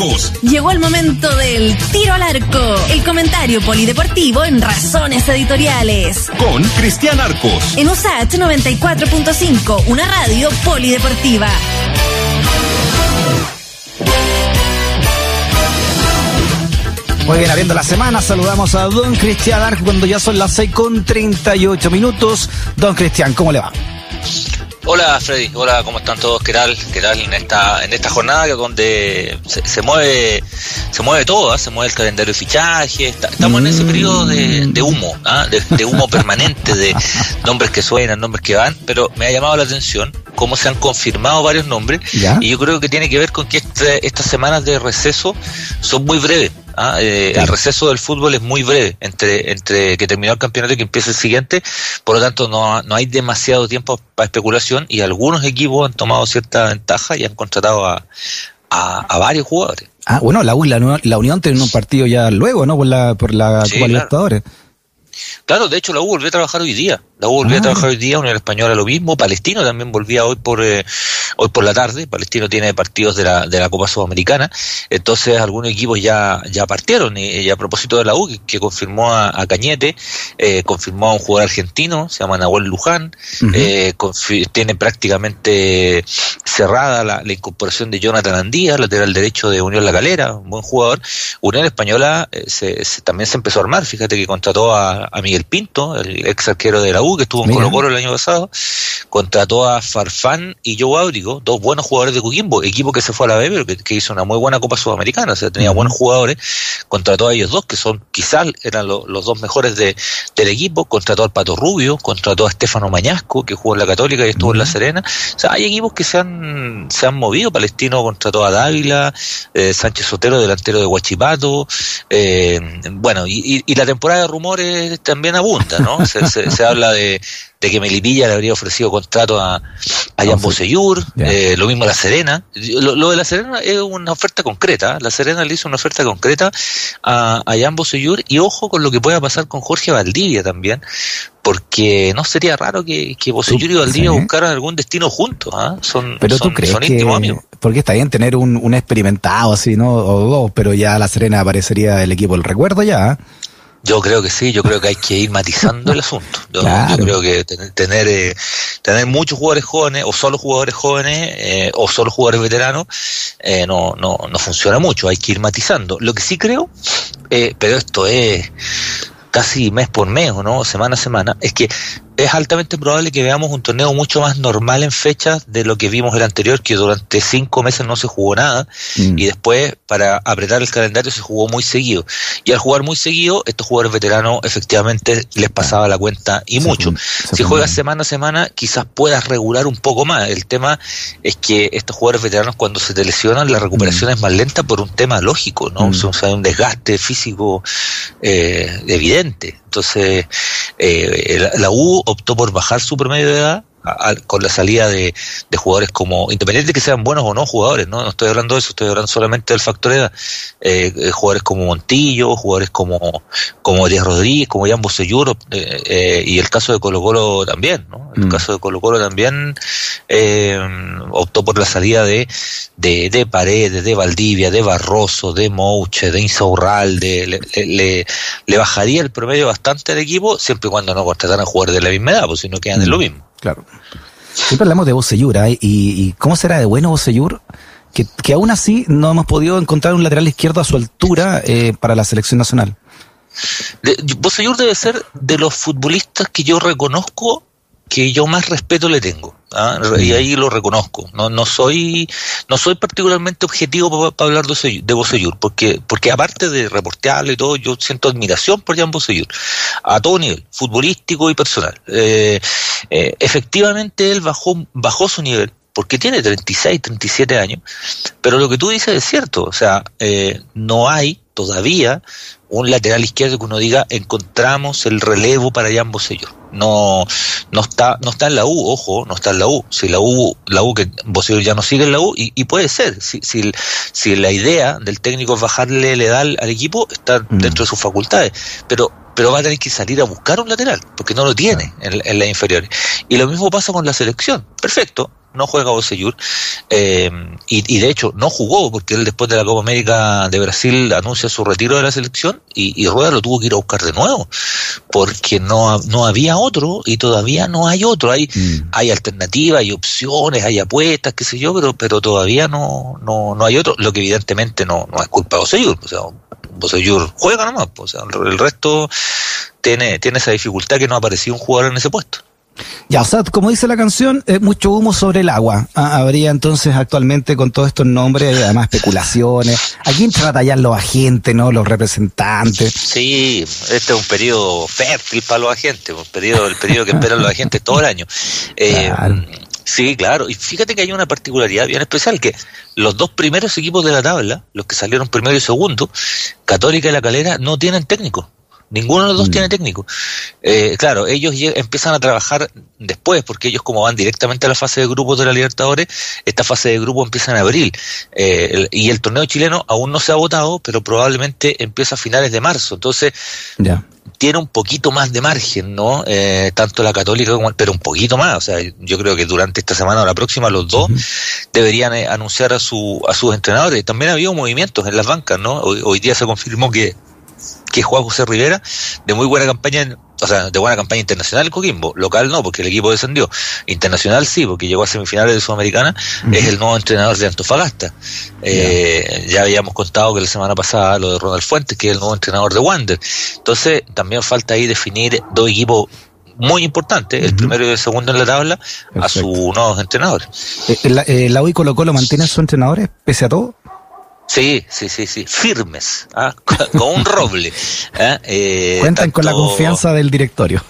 Arcos. Llegó el momento del tiro al arco, el comentario polideportivo en Razones Editoriales. Con Cristian Arcos. En USAT 94.5, una radio polideportiva. Muy bien, abriendo la semana, saludamos a don Cristian Arcos cuando ya son las 6 con 38 minutos. Don Cristian, ¿cómo le va? Hola Freddy, hola, ¿cómo están todos? ¿Qué tal? ¿Qué tal en esta, en esta jornada donde se, mueve se mueve todo? ¿ah? Se mueve el calendario de fichaje, estamos en ese periodo de, humo, ¿ah? de, humo permanente, de nombres que suenan, nombres que van, pero me ha llamado la atención cómo se han confirmado varios nombres y yo creo que tiene que ver con que este, estas semanas de receso son muy breves. ¿Ah? Eh, el receso del fútbol es muy breve entre, entre que terminó el campeonato y que empieza el siguiente, por lo tanto no, no hay demasiado tiempo para especulación y algunos equipos han tomado cierta ventaja y han contratado a, a, varios jugadores. Ah, bueno, la, la, Unión tiene un partido ya luego, ¿no? Por la, por la Copa Libertadores. Claro, de hecho la U volvió a trabajar hoy día. La U volvió a ah. trabajar hoy día, Unión Española lo mismo, Palestino también volvía hoy por eh, hoy por la tarde, Palestino tiene partidos de la, de la Copa Sudamericana, entonces algunos equipos ya, ya partieron, y, a propósito de la U, que, confirmó a, Cañete, eh, confirmó a un jugador argentino, se llama Nahuel Luján, eh, tiene prácticamente cerrada la, incorporación de Jonathan Andía, lateral derecho de Unión La Calera, un buen jugador. Unión Española se, también se empezó a armar, fíjate que contrató a, a Miguel Pinto, el ex arquero de la U, que estuvo en Colo Colo el año pasado, contrató a Farfán y Joe Dos buenos jugadores de Coquimbo, equipo que se fue a la B, pero que, hizo una muy buena Copa Sudamericana, o sea, tenía buenos jugadores, contrató a ellos dos, que son quizás eran los dos mejores de, del equipo, contrató al Pato Rubio, contrató a Estefano Mañasco, que jugó en la Católica y estuvo en la Serena, o sea, hay equipos que se han, se han movido, Palestino contrató a Dávila, eh, Sánchez Sotero, delantero de Huachipato, eh, bueno, y, la temporada de rumores también abunda, ¿no? se habla de de, que Melipilla le habría ofrecido contrato a, a Jan Boseyur, eh, lo mismo a La Serena. Lo, de La Serena es una oferta concreta. ¿eh? La Serena le hizo una oferta concreta a, a Jan Boseyur y ojo con lo que pueda pasar con Jorge Valdivia también, porque no sería raro que, que Boseyur y Valdivia buscaran algún destino juntos. ¿ah? Son, pero tú crees íntimos amigos. Porque está bien tener un, un experimentado así, ¿no? O dos, pero ya La Serena aparecería el equipo del recuerdo ya. ¿eh? Yo creo que sí, yo creo que hay que ir matizando el asunto. Yo, creo que tener eh, tener, muchos jugadores jóvenes o solo jugadores jóvenes eh, o solo jugadores veteranos eh, no, no, no funciona mucho, hay que ir matizando. Lo que sí creo, pero esto es casi mes por mes o no, semana a semana, es que es altamente probable que veamos un torneo mucho más normal en fechas de lo que vimos el anterior, que durante cinco meses no se jugó nada mm. y después para apretar el calendario se jugó muy seguido. Y al jugar muy seguido, estos jugadores veteranos efectivamente les pasaba la cuenta y mucho. si juegas semana a semana, quizás puedas regular un poco más. El tema es que estos jugadores veteranos cuando se te lesionan, la recuperación mm. es más lenta por un tema lógico, ¿no? Mm. O sea, un desgaste físico eh, evidente. Entonces, eh, la U optó por bajar su promedio de edad con la salida de, jugadores como, independiente de que sean buenos o no jugadores, ¿no? No estoy hablando de eso, estoy hablando solamente del factor edad. Eh, eh, jugadores como Montillo, jugadores como, como Díaz Rodríguez, como Jan Boselluro, eh, eh, y el caso de Colo Colo también, ¿no? El mm. caso de Colo Colo también optó por la salida de, de, de Paredes, de Valdivia, de Barroso, de Mouche, de Insaurralde, le, le, le, bajaría el promedio bastante al equipo, siempre y cuando no contrataran a jugadores de la misma edad, pues si no quedan en lo mm. mismo. Claro. Siempre hablamos de Bocellur, ¿eh? ¿Y, cómo será de bueno Bocellur? Que, que aún así no hemos podido encontrar un lateral izquierdo a su altura eh, para la selección nacional. De, debe ser de los futbolistas que yo reconozco que yo más respeto le tengo. ¿ah? Y ahí lo reconozco. No, no soy, no soy particularmente objetivo para hablar de, de porque, porque aparte de reportearlo y todo, yo siento admiración por Jan Bosellur, a todo nivel, futbolístico y personal. Eh, eh, efectivamente él bajó, bajó su nivel, porque tiene 36, 37 años, pero lo que tú dices es cierto, o sea, eh, no hay todavía un lateral izquierdo que uno diga encontramos el relevo para Jan Bosellur no, no está, no está en la U, ojo, no está en la U. Si la U, la U que Bosellur ya no sigue en la U, y, puede ser, si, si, si, la idea del técnico es bajarle le da al, equipo, está mm. dentro de sus facultades. Pero pero va a tener que salir a buscar un lateral, porque no lo tiene en, en las inferiores. Y lo mismo pasa con la selección. Perfecto, no juega Bocellur, eh, y, de hecho no jugó porque él después de la Copa América de Brasil anuncia su retiro de la selección y, Rueda lo tuvo que ir a buscar de nuevo porque no, no había otro y todavía no hay otro. Hay, mm. hay alternativas, hay opciones, hay apuestas, qué sé yo, pero, pero todavía no, no, no hay otro, lo que evidentemente no, no es culpa de Bocellur. O sea, juega nomás, pues, o sea, el resto tiene, tiene esa dificultad que no ha aparecido un jugador en ese puesto. Ya, o sea, como dice la canción, eh, mucho humo sobre el agua. Ah, habría entonces actualmente con todos estos nombres, además especulaciones. ¿A quién los agentes, no? Los representantes. Sí, este es un periodo fértil para los agentes, un periodo, el periodo que esperan los agentes todo el año. Eh, sí, claro. Y fíjate que hay una particularidad bien especial, que los dos primeros equipos de la tabla, los que salieron primero y segundo, Católica y La Calera, no tienen técnico. Ninguno de los dos mm. tiene técnico. Eh, claro, ellos empiezan a trabajar después, porque ellos como van directamente a la fase de grupos de la Libertadores, esta fase de grupo empieza en abril. Eh, y el torneo chileno aún no se ha votado, pero probablemente empieza a finales de marzo. Entonces, tiene un poquito más de margen, ¿no? Eh, tanto la católica como pero un poquito más. O sea, yo creo que durante esta semana o la próxima los dos deberían anunciar a, su, a sus entrenadores. También ha habido movimientos en las bancas, ¿no? hoy día se confirmó que que Juan José Rivera, de muy buena campaña, o sea, de buena campaña internacional en Coquimbo, local no, porque el equipo descendió, internacional sí, porque llegó a semifinales de Sudamericana, es el nuevo entrenador de Antofagasta. Eh, ya habíamos contado que la semana pasada lo de Ronald Fuentes, que es el nuevo entrenador de Wander. Entonces, también falta ahí definir dos equipos muy importantes, el primero y el segundo en la tabla, a sus nuevos entrenadores. Eh, eh, ¿La UI Colo Colo mantiene a sus entrenadores pese a todo? Sí, sí, sí, sí, firmes, ¿ah? con un roble. ¿ah? Eh, Cuentan con la confianza del directorio.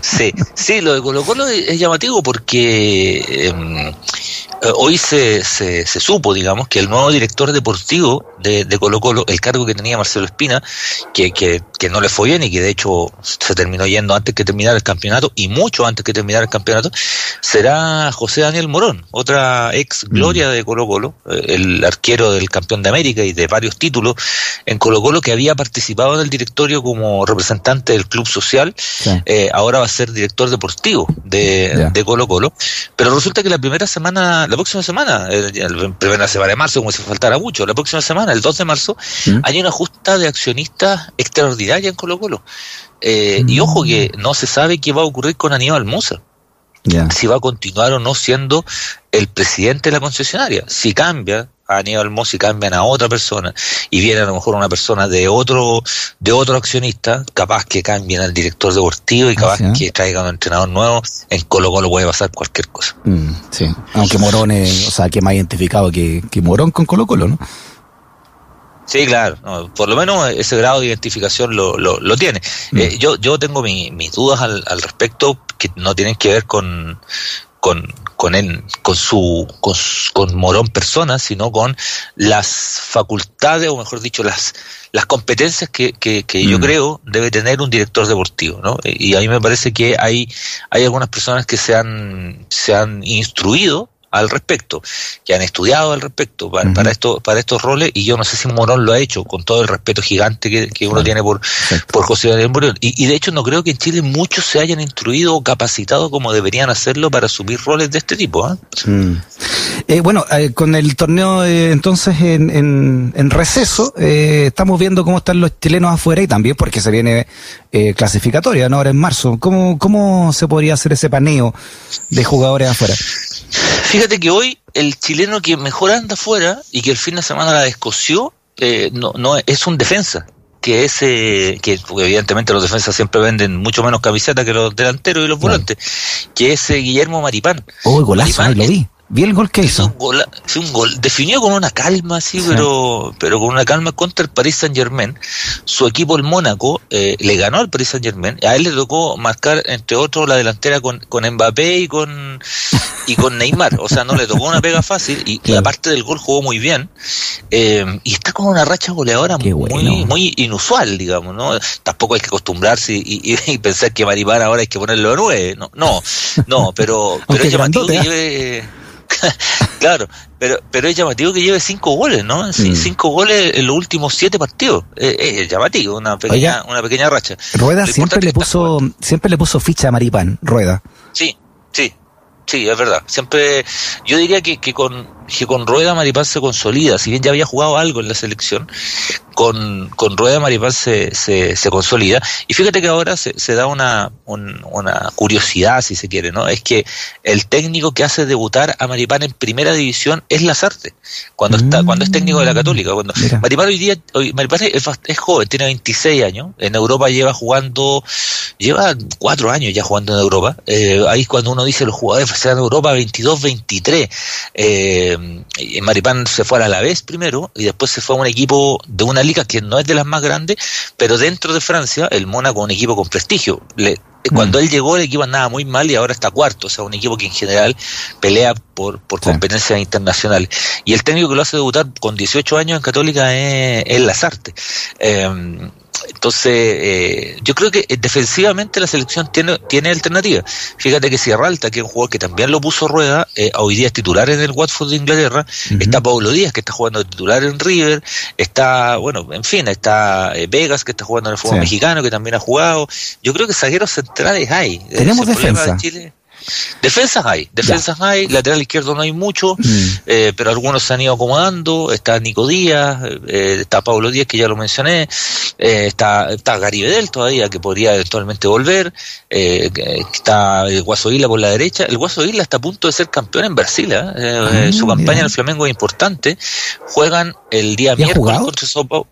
Sí, sí, lo de Colo Colo es llamativo porque em, eh, hoy se, se, supo, digamos, que el nuevo director deportivo de, de, Colo Colo, el cargo que tenía Marcelo Espina, que, que, que, no le fue bien y que de hecho se terminó yendo antes que terminar el campeonato y mucho antes que terminar el campeonato, será José Daniel Morón, otra ex gloria mm. de Colo Colo, eh, el arquero del campeón de América y de varios títulos en Colo Colo que había participado en el directorio como representante del club social, eh, ahora va a ser director deportivo de, de Colo Colo, pero resulta que la primera semana la próxima semana, la primera semana de marzo, como si faltara mucho, la próxima semana, el 2 de marzo, ¿Mm? hay una justa de accionistas extraordinaria en Colo Colo. Eh, y ojo que no se sabe qué va a ocurrir con Aníbal Mosa. Si va a continuar o no siendo el presidente de la concesionaria. Si cambia, a Aníbal Mosi cambian a otra persona y viene a lo mejor una persona de otro de otro accionista, capaz que cambien al director deportivo y capaz que traigan un entrenador nuevo, en Colo Colo puede pasar cualquier cosa. Mm, sí, aunque Morón es, o sea, que más identificado que, que Morón con Colo Colo, ¿no? Sí, claro, por lo menos ese grado de identificación lo, lo, lo tiene. Mm. Eh, yo, yo tengo mis dudas al, al respecto que no tienen que ver con, con, con él, con su, con, Morón persona, sino con las facultades, o mejor dicho, las, las competencias que, que, que yo mm. creo debe tener un director deportivo, ¿no? Y a mí me parece que hay, hay algunas personas que se han, se han instruido al respecto, que han estudiado al respecto para, esto, para estos roles, y yo no sé si Morón lo ha hecho, con todo el respeto gigante que, uno tiene por, por José Daniel Morón. Y, de hecho no creo que en Chile muchos se hayan instruido o capacitado como deberían hacerlo para asumir roles de este tipo. ¿ah? Mm. Eh, bueno, eh, con el torneo eh, entonces en, en, receso, estamos viendo cómo están los chilenos afuera y también porque se viene clasificatoria, ¿no? Ahora en marzo. ¿Cómo, ¿Cómo se podría hacer ese paneo de jugadores afuera? Fíjate que hoy el chileno que mejor anda afuera y que el fin de semana la descoció, eh, no, no es un defensa que ese, que evidentemente los defensas siempre venden mucho menos camisetas que los delanteros y los volantes, que es Guillermo Maripán. Oh, golazo, lo vi. Vi el gol que hizo. Un gol, un gol definido con una calma, sí, pero, pero con una calma contra el Paris Saint Germain. Su equipo, el Mónaco, eh, le ganó al Paris Saint Germain. A él le tocó marcar, entre otros, la delantera con, con Mbappé y con, y con Neymar. O sea, no le tocó una pega fácil y la parte del gol jugó muy bien. Eh, y está con una racha goleadora muy, muy inusual, digamos, ¿no? Tampoco hay que acostumbrarse y, y, pensar que Maripán ahora hay que ponerlo a nueve. No, no, no pero, pero es llamativo que lleve claro, pero, pero es llamativo que lleve cinco goles, ¿no? Mm. Cinco goles en los últimos siete partidos. Es, llamativo, una pequeña, una pequeña racha. Rueda siempre le puso, siempre le puso ficha a Maripán, Rueda. Sí, sí, sí, es verdad. Siempre, yo diría que, que con que con Rueda Maripán se consolida, si bien ya había jugado algo en la selección, con, con Rueda Maripán se, se, se consolida. Y fíjate que ahora se, se da una, una curiosidad, si se quiere, ¿no? Es que el técnico que hace debutar a Maripán en primera división es Lazarte, cuando está, cuando es técnico de la Católica. Cuando Maripán hoy día, hoy, Maripán es, es, joven, tiene 26 años, en Europa lleva jugando, lleva cuatro años ya jugando en Europa. Eh, ahí cuando uno dice los jugadores se en Europa 22, 23. Eh, eh, Maripán se fue a la vez primero y después se fue a un equipo de una liga que no es de las más grandes, pero dentro de Francia, el Mónaco un equipo con prestigio. Le, cuando mm. él llegó el equipo andaba muy mal y ahora está cuarto, o sea, un equipo que en general pelea por, por competencias internacionales. Y el técnico que lo hace debutar con 18 años en Católica es, es Lazarte. Eh, entonces, eh, yo creo que eh, defensivamente la selección tiene, tiene alternativa. Fíjate que Sierra Alta, que es un jugador que también lo puso rueda, eh, hoy día es titular en el Watford de Inglaterra, está Pablo Díaz, que está jugando de titular en River, está, bueno, en fin, está Vegas, que está jugando en el fútbol mexicano, que también ha jugado. Yo creo que zagueros centrales hay. Tenemos defensa. Defensas hay, defensas hay, lateral izquierdo no hay mucho, mm. eh, pero algunos se han ido acomodando, está Nico Díaz, eh, está Pablo Díaz que ya lo mencioné, eh, está, está Garibedel todavía que podría eventualmente volver, está el Guaso Isla por la derecha, el Guaso Isla está a punto de ser campeón en Brasil, ah, su campaña en el Flamengo es importante, juegan el día miércoles contra Sao Paulo.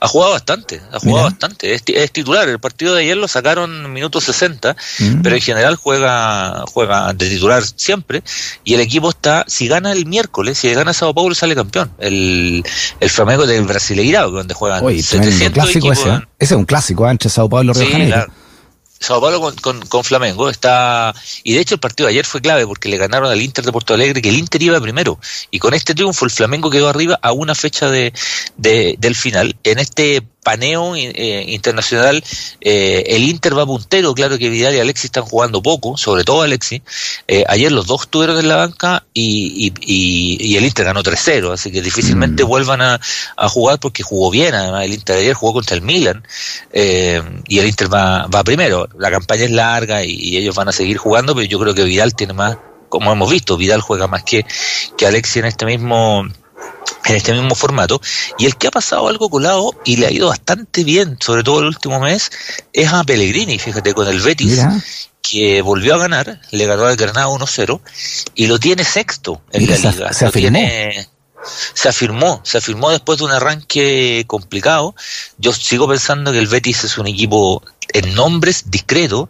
Ha jugado bastante, ha jugado bastante. Es, titular. El partido de ayer lo sacaron minutos 60, mm. pero en general juega, juega de titular siempre. Y el equipo está, si gana el miércoles, si gana Sao Paulo, sale campeón. El, el Flamengo del Brasileirao, donde juegan Oye, 700 equipos. Ese, ¿eh? ese, es un clásico ¿eh? entre Sao Paulo y Río sí, Claro. Sao Paulo con, con, Flamengo está y de hecho el partido de ayer fue clave porque le ganaron al Inter de Porto Alegre que el Inter iba primero y con este triunfo el Flamengo quedó arriba a una fecha de, de del final. En este paneo eh, internacional, eh, el Inter va puntero, claro que Vidal y Alexis están jugando poco, sobre todo Alexis. Eh, ayer los dos estuvieron en la banca y, y, el Inter ganó 3-0, así que difícilmente mm. vuelvan a, jugar porque jugó bien, además el Inter ayer jugó contra el Milan y el Inter va, va primero. La campaña es larga y, ellos van a seguir jugando, pero yo creo que Vidal tiene más, como hemos visto, Vidal juega más que, que Alexis en este mismo en este mismo formato. Y el que ha pasado algo colado y le ha ido bastante bien, sobre todo el último mes, es a Pellegrini, fíjate, con el Betis, que volvió a ganar, le ganó al Granada 1-0 y lo tiene sexto en la liga. Se, tiene, se afirmó, se afirmó después de un arranque complicado. Yo sigo pensando que el Betis es un equipo en nombres discreto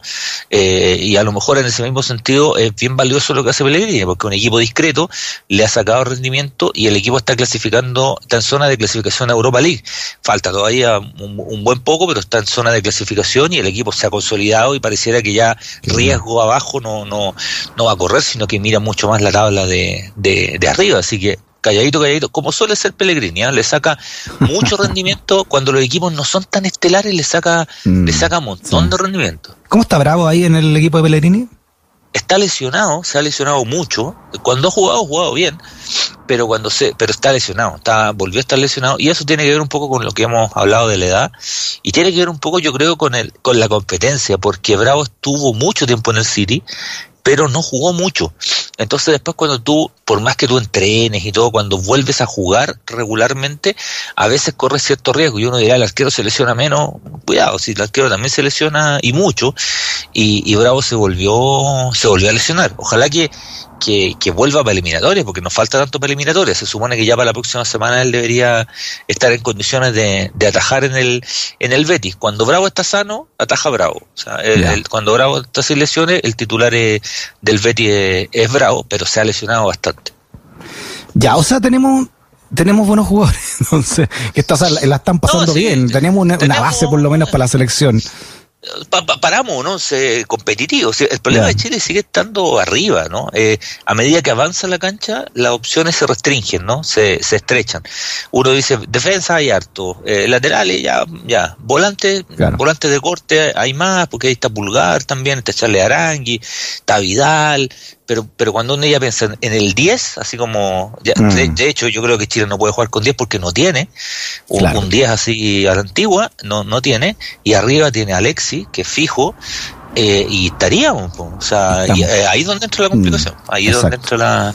eh, y a lo mejor en ese mismo sentido es bien valioso lo que hace Pellegrini porque un equipo discreto le ha sacado rendimiento y el equipo está clasificando está en zona de clasificación a Europa League. Falta todavía un, buen poco pero está en zona de clasificación y el equipo se ha consolidado y pareciera que ya riesgo abajo no no no va a correr sino que mira mucho más la tabla de, de, de arriba. Así que calladito, calladito, como suele ser Pellegrini, ¿eh? le saca mucho rendimiento cuando los equipos no son tan estelares, le saca, mm, le saca un montón de rendimiento. ¿Cómo está Bravo ahí en el equipo de Pellegrini? Está lesionado, se ha lesionado mucho. Cuando ha jugado, ha jugado bien, pero cuando se, pero está lesionado, está, volvió a estar lesionado, y eso tiene que ver un poco con lo que hemos hablado de la edad, y tiene que ver un poco, yo creo, con el, con la competencia, porque Bravo estuvo mucho tiempo en el City, pero no jugó mucho. Entonces después cuando tú, por más que tú entrenes y todo, cuando vuelves a jugar regularmente, a veces corres cierto riesgo y uno dirá, el arquero se lesiona menos, cuidado, si el arquero también se lesiona y mucho, y, y Bravo se volvió, se volvió a lesionar. Ojalá que que, vuelva para eliminatorias, porque nos falta tanto para eliminatorias. Se supone que ya para la próxima semana él debería estar en condiciones de, atajar en el, en el Betis. Cuando Bravo está sano, ataja Bravo. O sea, cuando Bravo está sin lesiones, el titular del Betis es, Bravo, pero se ha lesionado bastante. Ya, o sea, tenemos tenemos buenos jugadores, entonces, que la están pasando bien. Tenemos una, base por lo menos para la selección paramos, ¿no? Se, competitivos. El problema de Chile sigue estando arriba, ¿no? Eh, a medida que avanza la cancha, las opciones se restringen, ¿no? Se, se estrechan. Uno dice, defensa hay harto, eh, laterales ya, ya, volantes, volantes de corte hay más, porque ahí está Pulgar también, está Charles Arangui, está Vidal, pero, pero cuando uno ya piensa en el 10, así como, mm. de, hecho yo creo que Chile no puede jugar con 10 porque no tiene, un, 10 así a la antigua, no, no tiene, y arriba tiene Alexi, que es fijo, eh, y estaríamos. O sea, eh, ahí es donde entra la complicación. Mm, ahí es donde entra la.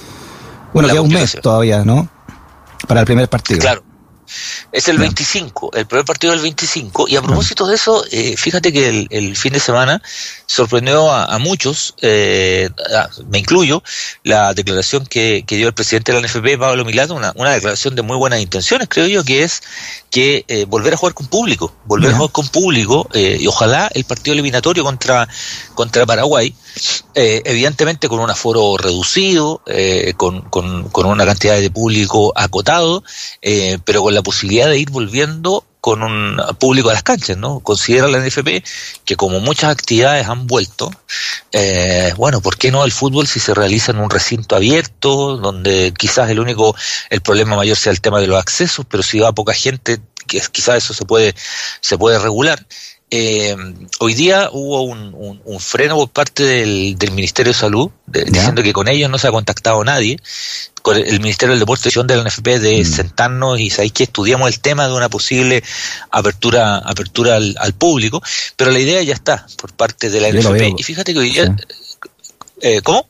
Bueno, queda un mes todavía, ¿no? Para el primer partido. Claro. Es el 25, el primer partido del 25. Y a propósito de eso, eh, fíjate que el, fin de semana sorprendió a, muchos, eh, me incluyo, la declaración que, dio el presidente de la NFP, Pablo Milano, una, una declaración de muy buenas intenciones, creo yo, que es que eh, volver a jugar con público, volver a jugar con público, y ojalá el partido eliminatorio contra, contra Paraguay, evidentemente con un aforo reducido, con, con, con, una cantidad de público acotado, pero con la posibilidad de ir volviendo con un público a las canchas, ¿no? Considera la NFP que como muchas actividades han vuelto, eh, bueno, ¿por qué no el fútbol si se realiza en un recinto abierto, donde quizás el único, el problema mayor sea el tema de los accesos, pero si va poca gente, quizás eso se puede, se puede regular. Eh, hoy día hubo un, freno por parte del, Ministerio de Salud, diciendo que con ellos no se ha contactado nadie, con el Ministerio del Deporte de la NFP de mm. sentarnos y sabéis que estudiamos el tema de una posible apertura apertura al, público, pero la idea ya está por parte de la NFP. y fíjate que hoy día... Eh, ¿Cómo?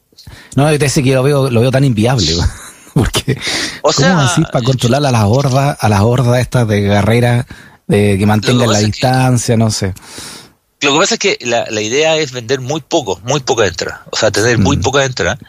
No, es que lo veo, lo veo tan inviable. Porque, o sea, ¿cómo así para controlar a las hordas, a las hordas estas de guerreras de que mantengan la distancia, no sé. Lo que pasa es que la, la idea es vender muy poco, muy poca entrada. O sea, tener muy mm. poca entrada,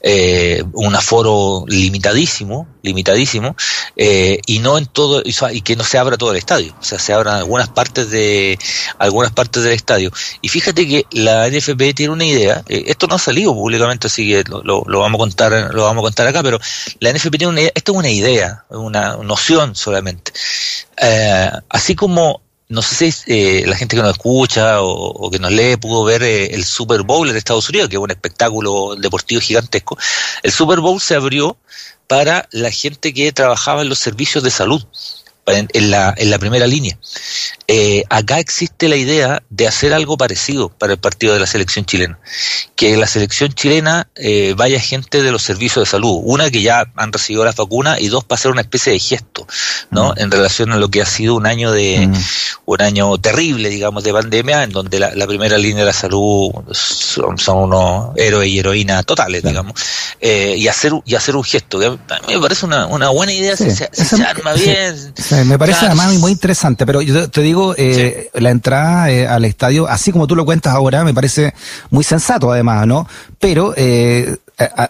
eh, un aforo limitadísimo, limitadísimo, eh, y no en todo, y que no se abra todo el estadio. O sea, se abran algunas partes de, algunas partes del estadio. Y fíjate que la NFP tiene una idea, eh, esto no ha salido públicamente, así que lo, lo, vamos a contar, lo vamos a contar acá, pero la NFP tiene una idea, esto es una idea, una noción solamente. Eh, así como no sé si eh, la gente que nos escucha o, que nos lee pudo ver eh, el Super Bowl de Estados Unidos, que es un espectáculo deportivo gigantesco. El Super Bowl se abrió para la gente que trabajaba en los servicios de salud en, la, en la primera línea. Eh, acá existe la idea de hacer algo parecido para el partido de la selección chilena. Que la selección chilena eh, vaya gente de los servicios de salud. Una, que ya han recibido la vacuna y dos, para hacer una especie de gesto, ¿no? Mm. En relación a lo que ha sido un año de, mm. un año terrible, digamos, de pandemia, en donde la, primera línea de la salud son, unos héroes y heroínas totales, digamos. Eh, y hacer, y hacer un gesto. A mí me parece una, una buena idea si, se, arma bien me parece además muy interesante, pero yo te digo, eh, la entrada eh, al estadio, así como tú lo cuentas ahora, me parece muy sensato además, ¿no? Pero eh,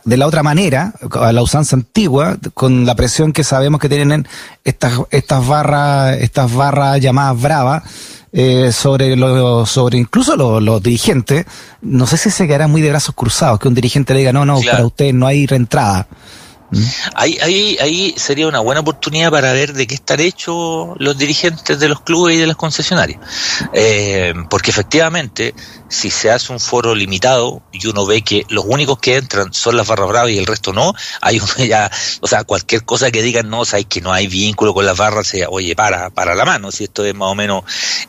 de la otra manera, a la usanza antigua, con la presión que sabemos que tienen estas, estas barras, estas barras llamadas bravas, eh, sobre lo, sobre incluso los, dirigentes, no sé si se quedará muy de brazos cruzados, que un dirigente le diga, no, no, para usted no hay reentrada. Ahí, ahí, ahí sería una buena oportunidad para ver de qué están hechos los dirigentes de los clubes y de las concesionarias. Eh, porque efectivamente, si se hace un foro limitado y uno ve que los únicos que entran son las barras bravas y el resto no, hay ya, o sea, cualquier cosa que digan no, o sea, que no hay vínculo con las barras, sea, oye, para, para la mano, si esto es más o menos,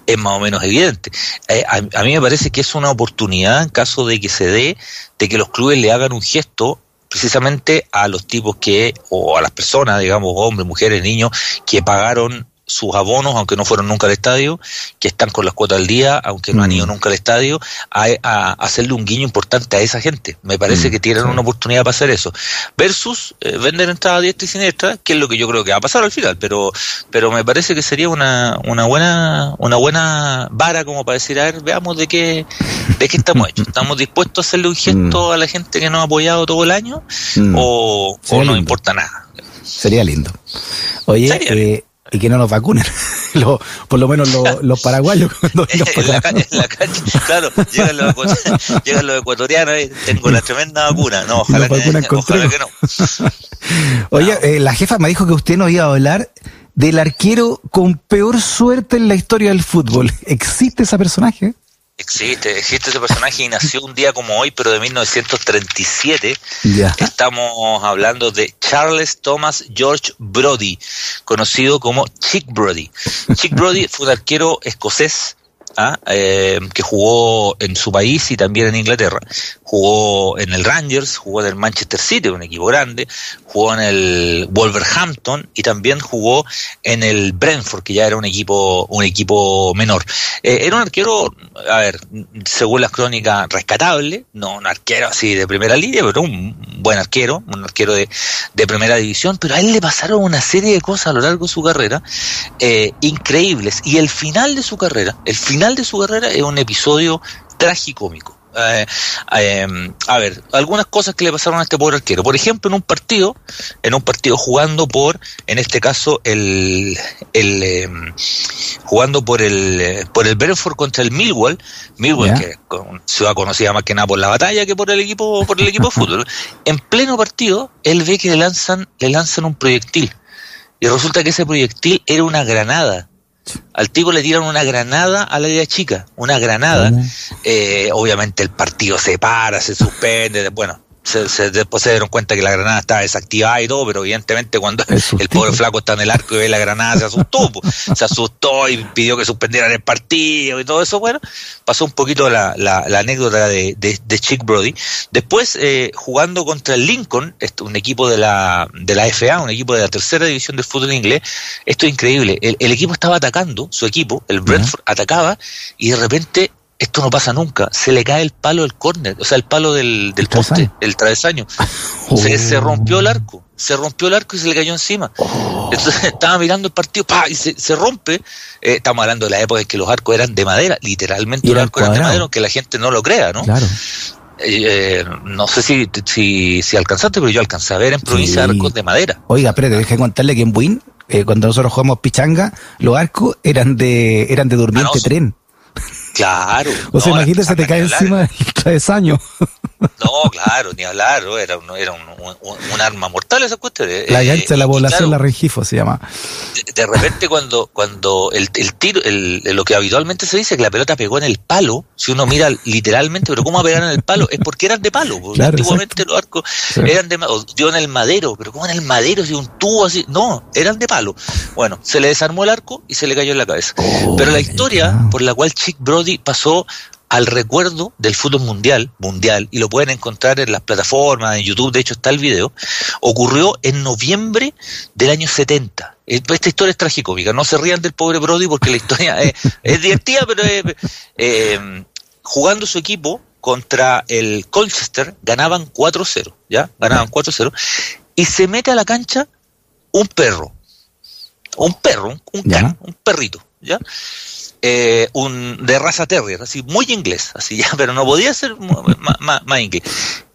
es más o menos evidente. Eh, a, a mí me parece que es una oportunidad en caso de que se dé, de que los clubes le hagan un gesto precisamente a los tipos que, o a las personas, digamos, hombres, mujeres, niños, que pagaron sus abonos, aunque no fueron nunca al estadio, que están con las cuotas al día, aunque no han ido mm. nunca al estadio, a, hacerle un guiño importante a esa gente. Me parece mm, que tienen una oportunidad para hacer eso. Versus eh, vender entrada diestra y siniestra, que es lo que yo creo que va a pasar al final, pero, pero me parece que sería una, una buena, una buena vara como para decir, a ver, veamos de qué, de qué estamos hechos. ¿Estamos dispuestos a hacerle un gesto mm. a la gente que nos ha apoyado todo el año? ¿O, no importa nada? Sería lindo. Oye, eh, y que no nos vacunen. por lo menos los, paraguayos. Cuando en, la claro, llegan los, llegan los ecuatorianos y tengo la tremenda vacuna. No, ojalá, que, ojalá que, no. Oye, eh, la jefa me dijo que usted nos iba a hablar del arquero con peor suerte en la historia del fútbol. ¿Existe ese personaje? Existe, existe ese personaje y nació un día como hoy, pero de 1937. Estamos hablando de Charles Thomas George Brody, conocido como Chick Brody. Chick Brody fue un arquero escocés ¿ah? eh, que jugó en su país y también en Inglaterra. Jugó en el Rangers, jugó en el Manchester City, un equipo grande, jugó en el Wolverhampton y también jugó en el Brentford, que ya era un equipo, un equipo menor. Eh, era un arquero, a ver, según las crónicas, rescatable, no un arquero así de primera línea, pero un buen arquero, un arquero de, de primera división, pero a él le pasaron una serie de cosas a lo largo de su carrera eh, increíbles. Y el final de su carrera, el final de su carrera es un episodio tragicómico. Eh, eh, a ver, algunas cosas que le pasaron a este pobre arquero. Por ejemplo, en un partido, en un partido jugando por, en este caso, el, el eh, jugando por el por el Brentford contra el Millwall, Millwall que con- ciudad conocida más que nada por la batalla que por el equipo por el equipo de fútbol. En pleno partido, él ve que le lanzan le lanzan un proyectil y resulta que ese proyectil era una granada. Al tipo le tiran una granada a la idea chica, una granada. Eh, obviamente el partido se para, se suspende, bueno, se, se- después se dieron cuenta que la granada estaba desactivada y todo, pero evidentemente cuando El pobre flaco está en el arco y ve la granada se asustó, se asustó y pidió que suspendieran el partido y todo eso, bueno, pasó un poquito la, la- la anécdota de, de, de Chick Brody. Después, eh, jugando contra el Lincoln, un equipo de la, de la FA, un equipo de la tercera división del fútbol inglés, esto es increíble, el, el equipo estaba atacando, su equipo, el Brentford, atacaba y de repente esto no pasa nunca. Se le cae el palo del córner, o sea, el palo del, del El poste, travesaño. el travesaño. Se, se rompió el arco, se rompió el arco y se le cayó encima. Entonces estaba mirando el partido, ¡pa! y se, se rompe. Eh, estamos hablando de la época en que los arcos eran de madera, literalmente los arcos eran de madera, aunque la gente no lo crea, ¿no? Claro. Eh, eh, no sé si, si, si alcanzaste, pero yo alcancé a ver en provincia Sí. arcos de madera. Oiga, espérate, deje de contarle que en Buin, eh, cuando nosotros jugamos pichanga, los arcos eran de eran de durmiente Manoso. tren. Claro. O sea, no, imagínate, se te cae encima el travesaño. No, claro, ni hablar, era, un, era un, un- un arma mortal esa cuestión. eh, La eh, gancha de la población, claro, la Rengifo se llama. de, de repente cuando cuando el, el tiro, el, lo que habitualmente se dice que la pelota pegó en el palo, si uno mira literalmente, pero ¿cómo pegar en el palo? Es porque eran de palo, porque Claro, antiguamente los arcos Sí. eran de o dio en el madero, pero ¿cómo en el madero si un tubo así? No, eran de palo. Bueno, se le desarmó el arco y se le cayó en la cabeza. pero la historia por la cual Chick Brody pasó al recuerdo del fútbol mundial, mundial, y lo pueden encontrar en las plataformas, en YouTube, de hecho está el video, ocurrió en noviembre del año 70. Eh, Esta historia es tragicómica, no se rían del pobre Brody porque la historia es, es divertida, pero es, eh, jugando su equipo contra el Colchester ganaban 4-0, ¿ya? Ganaban 4-0, y se mete a la cancha un perro, un perro, un, un can, un perrito, ¿ya? Eh, un de raza terrier, así muy inglés, así ya, pero no podía ser más, inglés.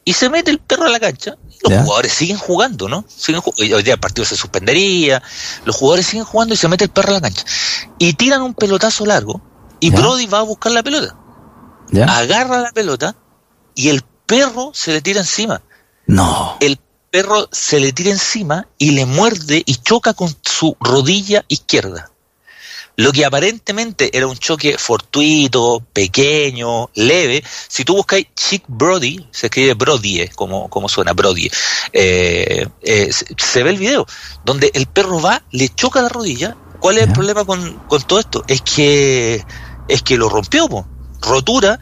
Y se mete el perro a la cancha, y los Ya. jugadores siguen jugando, ¿no? Siguen hoy día el partido se suspendería, los jugadores siguen jugando y se mete el perro a la cancha. Y tiran un pelotazo largo, y Ya. Brody va a buscar la pelota, ¿Ya? agarra la pelota, y el perro se le tira encima No. el perro se le tira encima y le muerde y choca con su rodilla izquierda. Lo que aparentemente era un choque fortuito, pequeño, leve. Si tú buscáis Chick Brody, se escribe Brody, eh, como, como suena Brody, eh, eh, se, se ve el video, donde el perro va, le choca la rodilla. ¿Cuál es el problema con, con todo esto? Es que, es que lo rompió, po. rotura,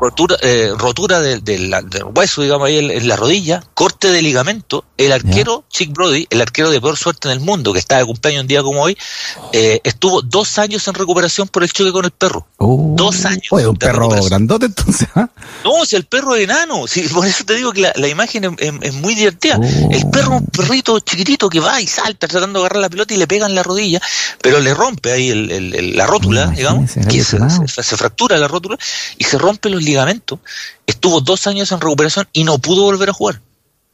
rotura, eh, rotura de- de la- del hueso, digamos, ahí en, en la rodilla, corte de ligamento. El arquero Chick Brody, el arquero de peor suerte en el mundo, que está de cumpleaños un día como hoy, eh, estuvo dos años en recuperación por el choque con el perro. Uh, Dos años Oye, un perro grandote entonces, ¿ah? No, si el perro es enano, si, por eso te digo que la, la imagen es, es- es muy divertida. Oh. El perro, un perrito chiquitito que va y salta tratando de agarrar la pelota y le pega en la rodilla, pero le rompe ahí el- el- el- la rótula, Imagínese, digamos, que se- se fractura la rótula y se rompe los ligamentos. Estuvo dos años en recuperación y no pudo volver a jugar.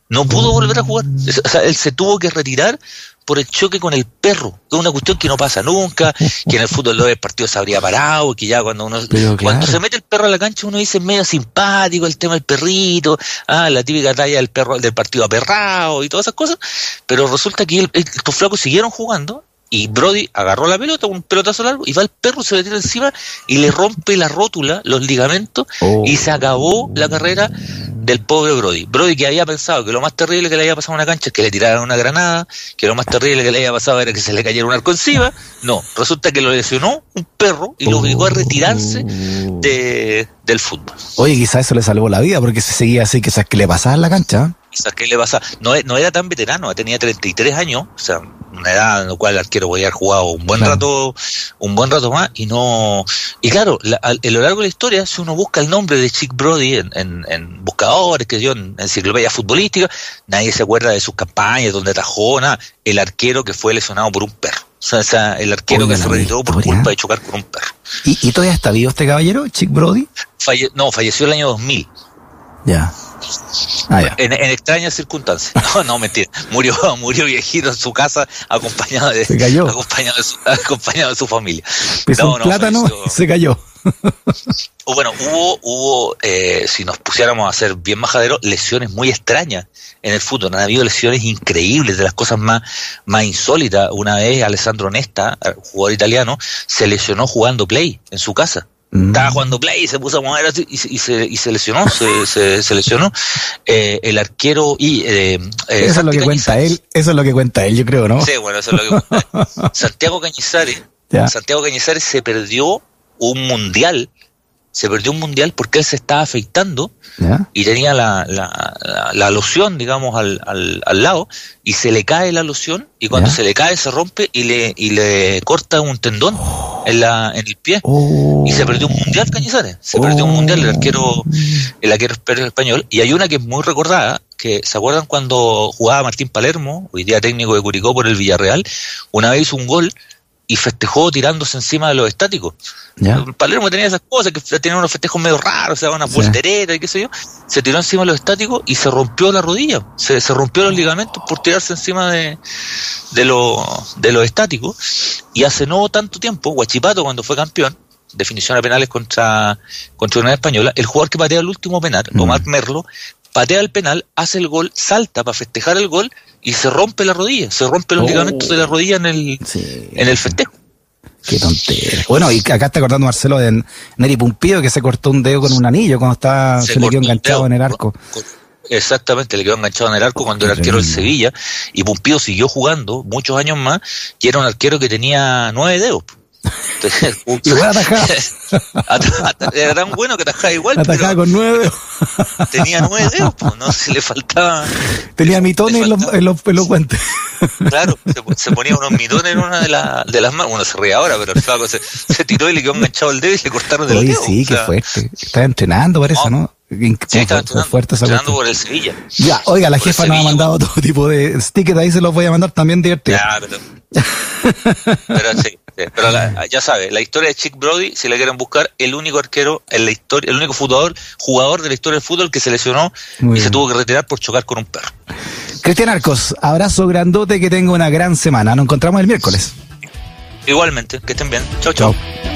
No pudo volver a jugar. Es- O sea, él se tuvo que retirar por el choque con el perro, que es una cuestión que no pasa nunca, que en el fútbol el partido se habría parado, que ya cuando uno Pero cuando claro. se mete el perro a la cancha uno dice medio simpático el tema del perrito, ah, la típica talla del perro del partido aperrado y todas esas cosas, pero resulta que el- el- estos flacos siguieron jugando y Brody agarró la pelota, un pelotazo largo, y va el perro, se le tira encima y le rompe la rótula, los ligamentos, Oh. y se acabó la carrera del pobre Brody. Brody que había pensado que lo más terrible que le había pasado a una cancha es que le tiraran una granada, que lo más terrible que le había pasado era que se le cayera un arco encima. No, resulta que lo lesionó un perro y lo obligó a retirarse de, del fútbol. Oye, quizás eso le salvó la vida porque se seguía así, quizás que le pasaba en la cancha. Quizás que le pasa, no, e- no era tan veterano, tenía 33 años, o sea, una edad en la cual el arquero podía haber jugado un buen Claro. rato, un buen rato más, y no, y claro, la- a lo largo de la historia, si uno busca el nombre de Chick Brody en, en, en buscadores, que yo en enciclopedia futbolística, nadie se acuerda de sus campañas, donde atajó, nada, el arquero que fue lesionado por un perro. O sea, o sea, el arquero que se retiró por culpa de chocar con un perro. ¿Y, y todavía está vivo este caballero, Chick Brody? Falle- no, falleció el año 2000. Ya. Ah, ya. En, en extrañas circunstancias. No, no, mentira. Murió, murió viejito en su casa acompañado de, Se cayó. acompañado de su, acompañado de su familia. Pisó No, un no, plátano se cayó. O Bueno, hubo, hubo eh, si nos pusiéramos a ser bien majaderos, lesiones muy extrañas en el fútbol. Han habido lesiones increíbles, de las cosas más, más insólitas. Una vez Alessandro Nesta, eh, jugador italiano, se lesionó jugando play en su casa. Mm. Estaba jugando play y se puso a mover así y, se- y se, y se lesionó, se, se, se lesionó. Eh, el arquero y... Eh, eh, Eso es lo que cuenta él, eso es lo que cuenta él, yo creo, ¿no? Sí, bueno, eso es lo que cuenta. Santiago Cañizares, Ya. Santiago Cañizares se perdió un mundial, se perdió un mundial porque él se estaba afeitando ¿Ya? y tenía la, la, la, la loción, digamos, al, al, al lado, y se le cae la loción, y cuando Ya. se le cae se rompe y le, y le corta un tendón en, la, en el pie. Oh. Y se perdió un mundial Cañizares, se perdió un Oh. mundial el arquero, el arquero español, y hay una que es muy recordada, que se acuerdan cuando jugaba Martín Palermo, hoy día técnico de Curicó por el Villarreal, una vez hizo un gol y festejó tirándose encima de los estáticos. ¿Ya? Palermo tenía esas cosas, que tenía unos festejos medio raros, o sea, unas Sí. volteretas y qué sé yo. Se tiró encima de los estáticos y se rompió la rodilla. Se, se rompió los ligamentos por tirarse encima de, de, lo- de los estáticos. Y hace no tanto tiempo, Guachipato, cuando fue campeón, definición a penales contra, contra una española, el jugador que patea el último penal, Mm. Omar Merlo, patea el penal, hace el gol, salta para festejar el gol y se rompe la rodilla, se rompe los Oh. ligamentos de la rodilla en el, Sí. en el festejo. Qué tontera. Bueno, y acá está acordando Marcelo de Neri Pumpido que se cortó un dedo con un anillo cuando estaba, se, le quedó enganchado dedo en el arco. con- exactamente, le quedó enganchado en el arco cuando era arquero del. Sevilla y Pumpido siguió jugando muchos años más y era un arquero que tenía nueve dedos. Igual atajaba. Ata- ata- era tan bueno que atajaba igual, Atacaba pero con nueve tenía nueve dedos, pues, no se le faltaba, Tenía mitones en los, en, los, en los guantes. claro, se, se ponía unos mitones en una de, la- de las manos, uno se ríe ahora, pero el flaco se, se tiró y le quedó enganchado el dedo y le cortaron el Oye, dedo. sí, o qué sea, fuerte. Estaba entrenando, parece, No. ¿no? Sí, estaba fuerte esa por el Sevilla. Ya, oiga, la por jefa nos ha mandado todo tipo de stickers, ahí se los voy a mandar también divertido. Ya, pero, pero sí, sí, pero la- ya sabe, la historia de Chick Brody, si la quieren buscar, el único arquero en la historia, el único jugador, jugador de la historia del fútbol que se lesionó Muy y se tuvo que retirar por chocar con un perro. Cristian Arcos, abrazo grandote, que tenga una gran semana. Nos encontramos el miércoles. Igualmente, que estén bien. Chau, chau. Chao.